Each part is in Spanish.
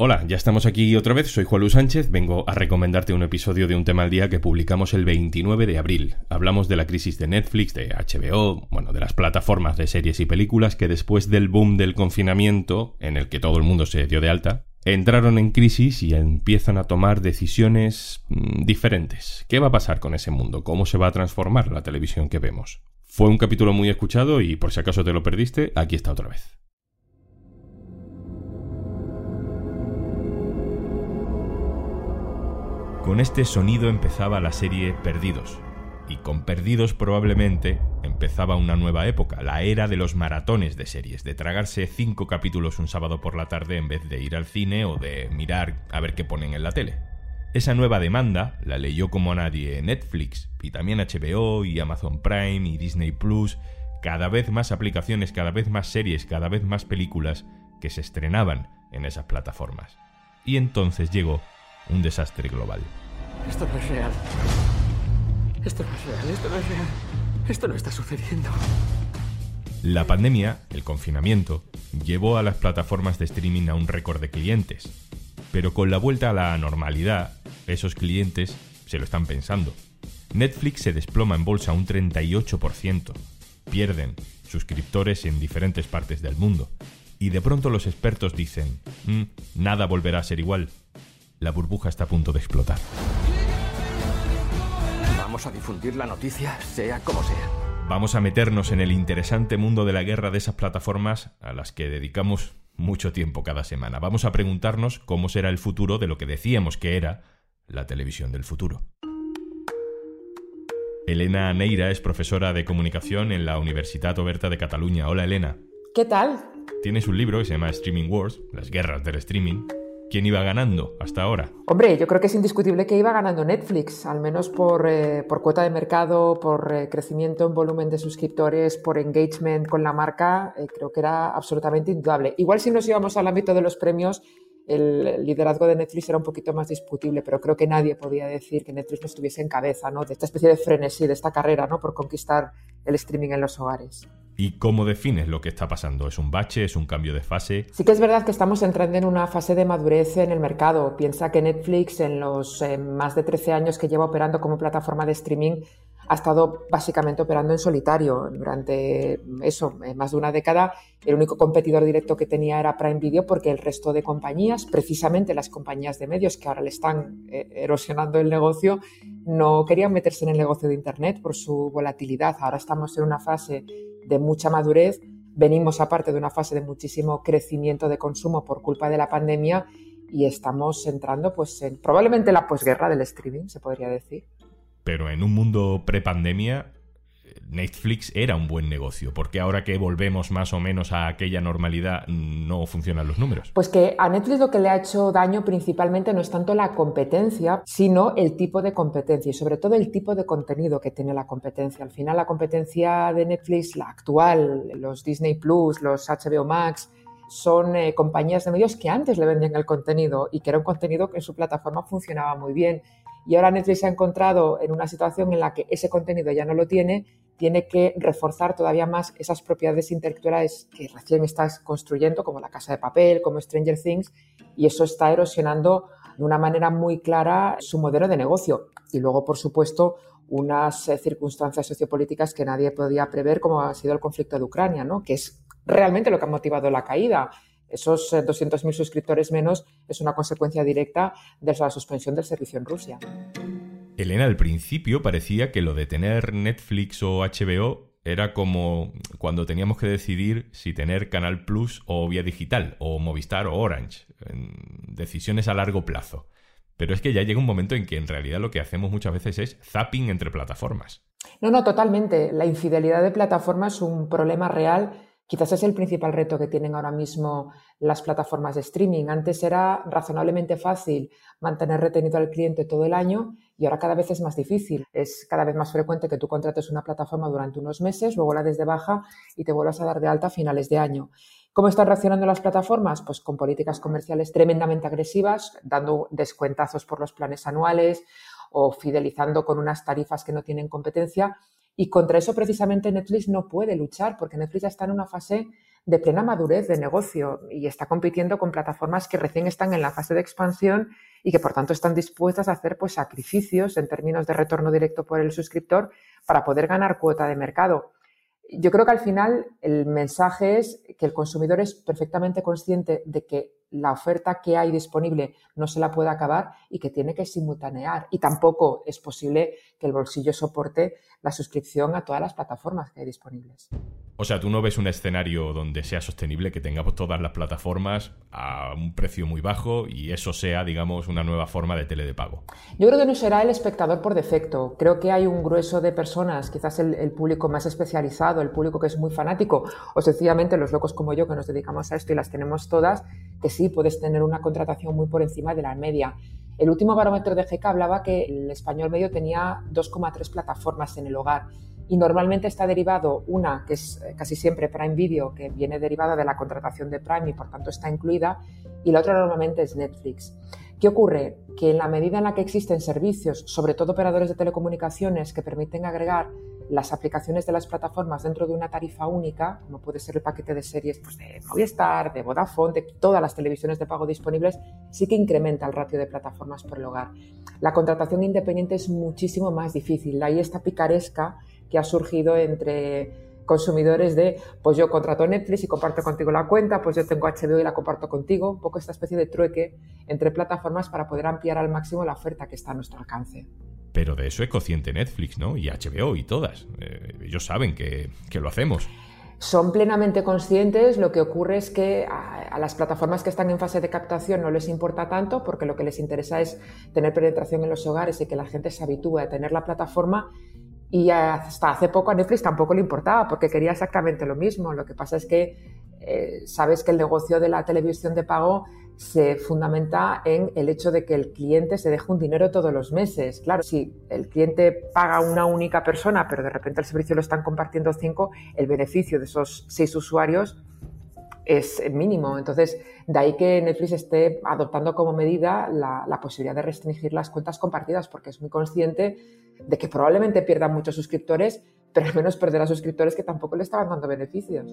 Hola, ya estamos aquí otra vez, soy Juan Luis Sánchez, vengo a recomendarte un episodio de Un tema al día que publicamos el 29 de abril. Hablamos de la crisis de Netflix, de HBO, bueno, de las plataformas de series y películas que después del boom del confinamiento, en el que todo el mundo se dio de alta, entraron en crisis y empiezan a tomar decisiones mm, diferentes. ¿Qué va a pasar con ese mundo? ¿Cómo se va a transformar la televisión que vemos? Fue un capítulo muy escuchado y por si acaso te lo perdiste, aquí está otra vez. Con este sonido empezaba la serie Perdidos. Y con Perdidos probablemente empezaba una nueva época, la era de los maratones de series, de tragarse cinco capítulos un sábado por la tarde en vez de ir al cine o de mirar a ver qué ponen en la tele. Esa nueva demanda la leyó como nadie Netflix, y también HBO y Amazon Prime y Disney Plus, cada vez más aplicaciones, cada vez más series, cada vez más películas que se estrenaban en esas plataformas. Y entonces llegó un desastre global. Esto no es real. Esto no es real, esto no es real. Esto no está sucediendo. La pandemia, el confinamiento, llevó a las plataformas de streaming a un récord de clientes. Pero con la vuelta a la normalidad, esos clientes se lo están pensando. Netflix se desploma en bolsa un 38%. Pierden suscriptores en diferentes partes del mundo. Y de pronto los expertos dicen, "Mm, nada volverá a ser igual la burbuja está a punto de explotar. Vamos a difundir la noticia, sea como sea. Vamos a meternos en el interesante mundo de la guerra de esas plataformas a las que dedicamos mucho tiempo cada semana. Vamos a preguntarnos cómo será el futuro de lo que decíamos que era la televisión del futuro. Elena Neira es profesora de comunicación en la Universidad Oberta de Cataluña. Hola Elena. ¿Qué tal? Tienes un libro que se llama Streaming Wars, las guerras del streaming, ¿Quién iba ganando hasta ahora? Hombre, yo creo que es indiscutible que iba ganando Netflix, al menos por, eh, por cuota de mercado, por eh, crecimiento en volumen de suscriptores, por engagement con la marca, eh, creo que era absolutamente indudable. Igual si nos íbamos al ámbito de los premios, el liderazgo de Netflix era un poquito más discutible, pero creo que nadie podía decir que Netflix no estuviese en cabeza ¿no? de esta especie de frenesí, de esta carrera ¿no? por conquistar el streaming en los hogares. ¿Y cómo defines lo que está pasando? ¿Es un bache? ¿Es un cambio de fase? Sí que es verdad que estamos entrando en una fase de madurez en el mercado. Piensa que Netflix en los eh, más de 13 años que lleva operando como plataforma de streaming ha estado básicamente operando en solitario. Durante eso, más de una década, el único competidor directo que tenía era Prime Video porque el resto de compañías, precisamente las compañías de medios que ahora le están eh, erosionando el negocio, no querían meterse en el negocio de Internet por su volatilidad. Ahora estamos en una fase de mucha madurez, venimos aparte de una fase de muchísimo crecimiento de consumo por culpa de la pandemia y estamos entrando pues en probablemente la posguerra del streaming, se podría decir. Pero en un mundo prepandemia Netflix era un buen negocio, porque ahora que volvemos más o menos a aquella normalidad no funcionan los números. Pues que a Netflix lo que le ha hecho daño principalmente no es tanto la competencia, sino el tipo de competencia y sobre todo el tipo de contenido que tiene la competencia. Al final la competencia de Netflix, la actual, los Disney Plus, los HBO Max, son eh, compañías de medios que antes le vendían el contenido y que era un contenido que en su plataforma funcionaba muy bien. Y ahora Netflix se ha encontrado en una situación en la que ese contenido ya no lo tiene tiene que reforzar todavía más esas propiedades intelectuales que recién estás construyendo, como la casa de papel, como Stranger Things, y eso está erosionando de una manera muy clara su modelo de negocio. Y luego, por supuesto, unas eh, circunstancias sociopolíticas que nadie podía prever, como ha sido el conflicto de Ucrania, ¿no? que es realmente lo que ha motivado la caída. Esos 200.000 eh, suscriptores menos es una consecuencia directa de la suspensión del servicio en Rusia. Elena, al principio parecía que lo de tener Netflix o HBO era como cuando teníamos que decidir si tener Canal Plus o vía digital, o Movistar o Orange, decisiones a largo plazo. Pero es que ya llega un momento en que en realidad lo que hacemos muchas veces es zapping entre plataformas. No, no, totalmente. La infidelidad de plataformas es un problema real Quizás es el principal reto que tienen ahora mismo las plataformas de streaming. Antes era razonablemente fácil mantener retenido al cliente todo el año y ahora cada vez es más difícil. Es cada vez más frecuente que tú contrates una plataforma durante unos meses, luego la des de baja y te vuelvas a dar de alta a finales de año. ¿Cómo están reaccionando las plataformas? Pues con políticas comerciales tremendamente agresivas, dando descuentazos por los planes anuales o fidelizando con unas tarifas que no tienen competencia y contra eso precisamente Netflix no puede luchar porque Netflix ya está en una fase de plena madurez de negocio y está compitiendo con plataformas que recién están en la fase de expansión y que por tanto están dispuestas a hacer pues, sacrificios en términos de retorno directo por el suscriptor para poder ganar cuota de mercado. Yo creo que al final el mensaje es que el consumidor es perfectamente consciente de que la oferta que hay disponible no se la puede acabar y que tiene que simultanear. Y tampoco es posible que el bolsillo soporte la suscripción a todas las plataformas que hay disponibles. O sea, tú no ves un escenario donde sea sostenible que tengamos todas las plataformas a un precio muy bajo y eso sea, digamos, una nueva forma de tele de pago. Yo creo que no será el espectador por defecto. Creo que hay un grueso de personas, quizás el, el público más especializado, el público que es muy fanático, o sencillamente los locos como yo que nos dedicamos a esto y las tenemos todas, que sí puedes tener una contratación muy por encima de la media. El último barómetro de GK hablaba que el español medio tenía 2,3 plataformas en el hogar y normalmente está derivado una, que es eh, casi siempre Prime Video, que viene derivada de la contratación de Prime y por tanto está incluida, y la otra normalmente es Netflix. ¿Qué ocurre? Que en la medida en la que existen servicios, sobre todo operadores de telecomunicaciones, que permiten agregar las aplicaciones de las plataformas dentro de una tarifa única, como puede ser el paquete de series pues, de Movistar, de Vodafone, de todas las televisiones de pago disponibles, sí que incrementa el ratio de plataformas por el hogar. La contratación independiente es muchísimo más difícil. Ahí esta picaresca que ha surgido entre consumidores de, pues yo contrato Netflix y comparto contigo la cuenta, pues yo tengo HBO y la comparto contigo, un poco esta especie de trueque entre plataformas para poder ampliar al máximo la oferta que está a nuestro alcance. Pero de eso es consciente Netflix, ¿no? Y HBO y todas. Eh, ellos saben que, lo hacemos son plenamente conscientes, lo que ocurre es que a, las plataformas que están en fase de captación no les importa tanto porque lo que les interesa es tener penetración en los hogares y que la gente se habitúe a tener la plataforma y hasta hace poco a Netflix tampoco le importaba porque quería exactamente lo mismo. Lo que pasa es que eh, sabes que el negocio de la televisión de pago se fundamenta en el hecho de que el cliente se deje un dinero todos los meses. Claro, si el cliente paga una única persona, pero de repente el servicio lo están compartiendo cinco, el beneficio de esos seis usuarios es mínimo. Entonces, de ahí que Netflix esté adoptando como medida la, la, posibilidad de restringir las cuentas compartidas, porque es muy consciente de que probablemente pierda muchos suscriptores, pero al menos perderá suscriptores que tampoco le estaban dando beneficios.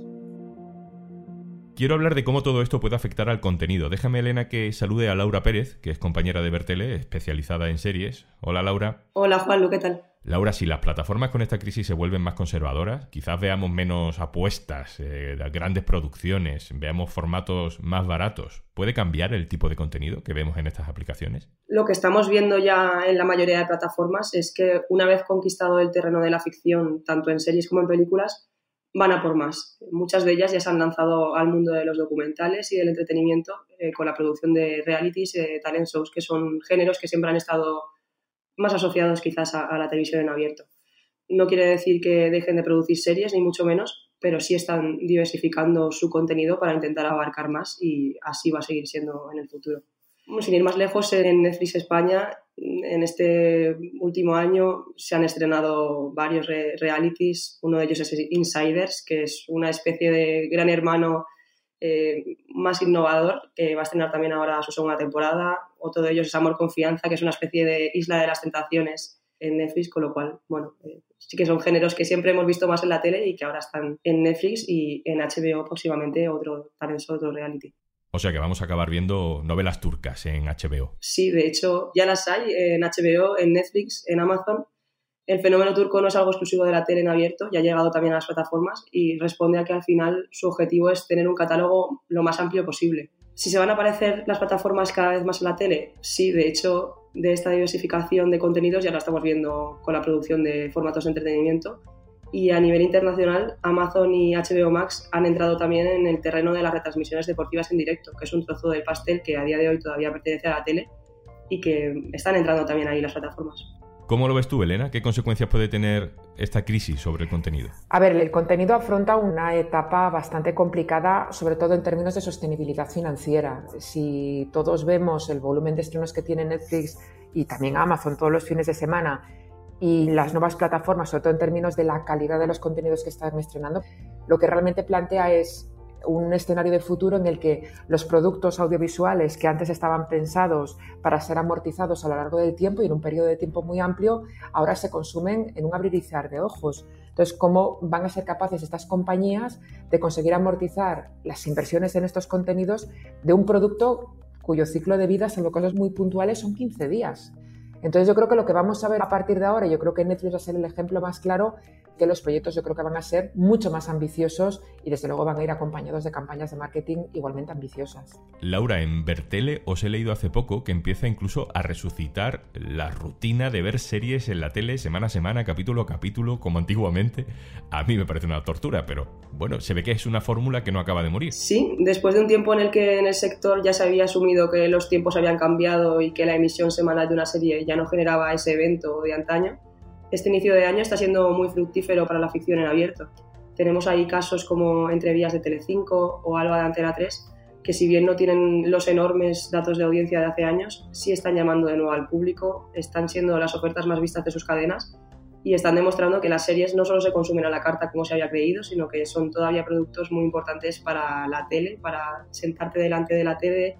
Quiero hablar de cómo todo esto puede afectar al contenido. Déjame, Elena, que salude a Laura Pérez, que es compañera de Bertele, especializada en series. Hola, Laura. Hola, Juan, ¿qué tal? Laura, si las plataformas con esta crisis se vuelven más conservadoras, quizás veamos menos apuestas, eh, grandes producciones, veamos formatos más baratos. ¿Puede cambiar el tipo de contenido que vemos en estas aplicaciones? Lo que estamos viendo ya en la mayoría de plataformas es que una vez conquistado el terreno de la ficción, tanto en series como en películas, van a por más. Muchas de ellas ya se han lanzado al mundo de los documentales y del entretenimiento eh, con la producción de realities, eh, talent shows, que son géneros que siempre han estado más asociados quizás a, la televisión en abierto. No quiere decir que dejen de producir series, ni mucho menos, pero sí están diversificando su contenido para intentar abarcar más y así va a seguir siendo en el futuro. Sin ir más lejos, en Netflix España en este último año se han estrenado varios realities. Uno de ellos es Insiders, que es una especie de gran hermano eh, más innovador, que va a estrenar también ahora su segunda temporada. Otro de ellos es Amor Confianza, que es una especie de isla de las tentaciones en Netflix, con lo cual, bueno, eh, sí que son géneros que siempre hemos visto más en la tele y que ahora están en Netflix y en HBO próximamente otro, otro reality. O sea que vamos a acabar viendo novelas turcas en HBO. Sí, de hecho ya las hay en HBO, en Netflix, en Amazon. El fenómeno turco no es algo exclusivo de la tele en abierto, ya ha llegado también a las plataformas y responde a que al final su objetivo es tener un catálogo lo más amplio posible. Si se van a aparecer las plataformas cada vez más en la tele, sí, de hecho, de esta diversificación de contenidos ya la estamos viendo con la producción de formatos de entretenimiento y a nivel internacional, Amazon y HBO Max han entrado también en el terreno de las retransmisiones deportivas en directo, que es un trozo del pastel que a día de hoy todavía pertenece a la tele y que están entrando también ahí las plataformas. ¿Cómo lo ves tú, Elena? ¿Qué consecuencias puede tener esta crisis sobre el contenido? A ver, el contenido afronta una etapa bastante complicada, sobre todo en términos de sostenibilidad financiera. Si todos vemos el volumen de estrenos que tiene Netflix y también Amazon todos los fines de semana y las nuevas plataformas, sobre todo en términos de la calidad de los contenidos que están estrenando, lo que realmente plantea es un escenario de futuro en el que los productos audiovisuales que antes estaban pensados para ser amortizados a lo largo del tiempo y en un periodo de tiempo muy amplio, ahora se consumen en un abrir y cerrar de ojos. Entonces, ¿cómo van a ser capaces estas compañías de conseguir amortizar las inversiones en estos contenidos de un producto cuyo ciclo de vida, salvo cosas muy puntuales, son 15 días? Entonces yo creo que lo que vamos a ver a partir de ahora, yo creo que Netflix va a ser el ejemplo más claro, que los proyectos yo creo que van a ser mucho más ambiciosos y desde luego van a ir acompañados de campañas de marketing igualmente ambiciosas. Laura, en Bertele os he leído hace poco que empieza incluso a resucitar la rutina de ver series en la tele semana a semana, capítulo a capítulo, como antiguamente. A mí me parece una tortura, pero bueno, se ve que es una fórmula que no acaba de morir. Sí, después de un tiempo en el que en el sector ya se había asumido que los tiempos habían cambiado y que la emisión semanal de una serie ya no generaba ese evento de antaño, este inicio de año está siendo muy fructífero para la ficción en abierto. Tenemos ahí casos como Entrevías de Telecinco o Alba de Antena 3, que si bien no tienen los enormes datos de audiencia de hace años, sí están llamando de nuevo al público, están siendo las ofertas más vistas de sus cadenas y están demostrando que las series no solo se consumen a la carta como se había creído, sino que son todavía productos muy importantes para la tele, para sentarte delante de la tele,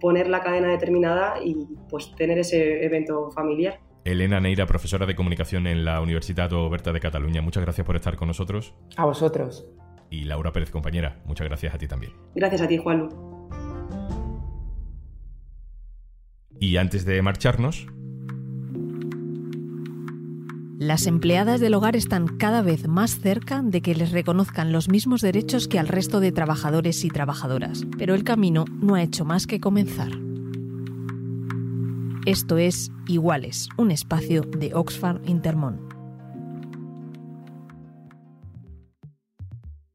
poner la cadena determinada y pues tener ese evento familiar. Elena Neira, profesora de comunicación en la Universidad Oberta de Cataluña, muchas gracias por estar con nosotros. A vosotros. Y Laura Pérez, compañera, muchas gracias a ti también. Gracias a ti, Juan. Y antes de marcharnos, las empleadas del hogar están cada vez más cerca de que les reconozcan los mismos derechos que al resto de trabajadores y trabajadoras, pero el camino no ha hecho más que comenzar. Esto es Iguales, un espacio de Oxfam Intermón.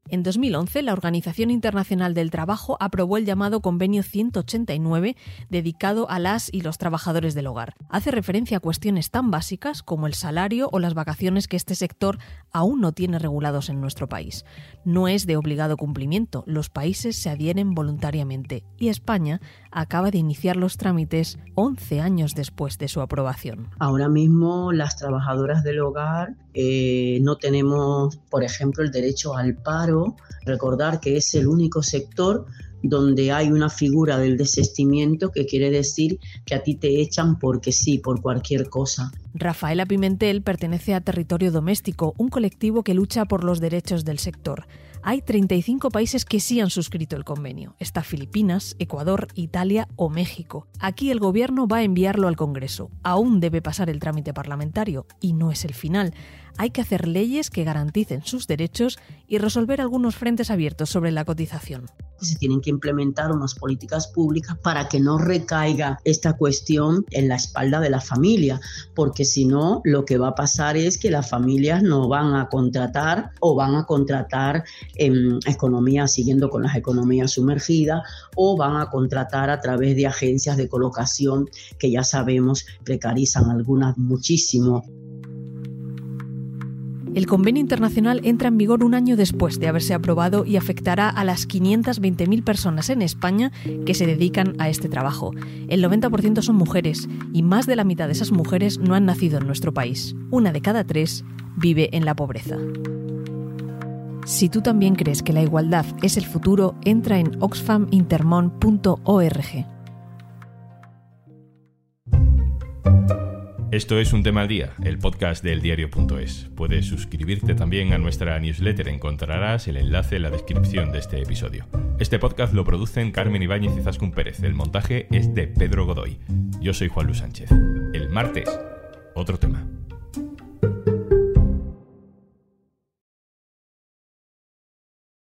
En 2011, la Organización Internacional del Trabajo aprobó el llamado Convenio 189 dedicado a las y los trabajadores del hogar. Hace referencia a cuestiones tan básicas como el salario o las vacaciones que este sector aún no tiene regulados en nuestro país. No es de obligado cumplimiento, los países se adhieren voluntariamente y España acaba de iniciar los trámites 11 años después de su aprobación. Ahora mismo las trabajadoras del hogar eh, no tenemos, por ejemplo, el derecho al paro. Recordar que es el único sector donde hay una figura del desestimiento que quiere decir que a ti te echan porque sí, por cualquier cosa. Rafaela Pimentel pertenece a Territorio Doméstico, un colectivo que lucha por los derechos del sector. Hay 35 países que sí han suscrito el convenio. Está Filipinas, Ecuador, Italia o México. Aquí el gobierno va a enviarlo al Congreso. Aún debe pasar el trámite parlamentario y no es el final hay que hacer leyes que garanticen sus derechos y resolver algunos frentes abiertos sobre la cotización. Se tienen que implementar unas políticas públicas para que no recaiga esta cuestión en la espalda de la familia, porque si no, lo que va a pasar es que las familias no van a contratar o van a contratar en economía siguiendo con las economías sumergidas o van a contratar a través de agencias de colocación que ya sabemos precarizan algunas muchísimo. El convenio internacional entra en vigor un año después de haberse aprobado y afectará a las 520.000 personas en España que se dedican a este trabajo. El 90% son mujeres y más de la mitad de esas mujeres no han nacido en nuestro país. Una de cada tres vive en la pobreza. Si tú también crees que la igualdad es el futuro, entra en oxfamintermon.org. Esto es Un Tema al Día, el podcast del diario.es. Puedes suscribirte también a nuestra newsletter, encontrarás el enlace en la descripción de este episodio. Este podcast lo producen Carmen Ibáñez y Zascun Pérez, el montaje es de Pedro Godoy. Yo soy Juan Luis Sánchez. El martes, otro tema.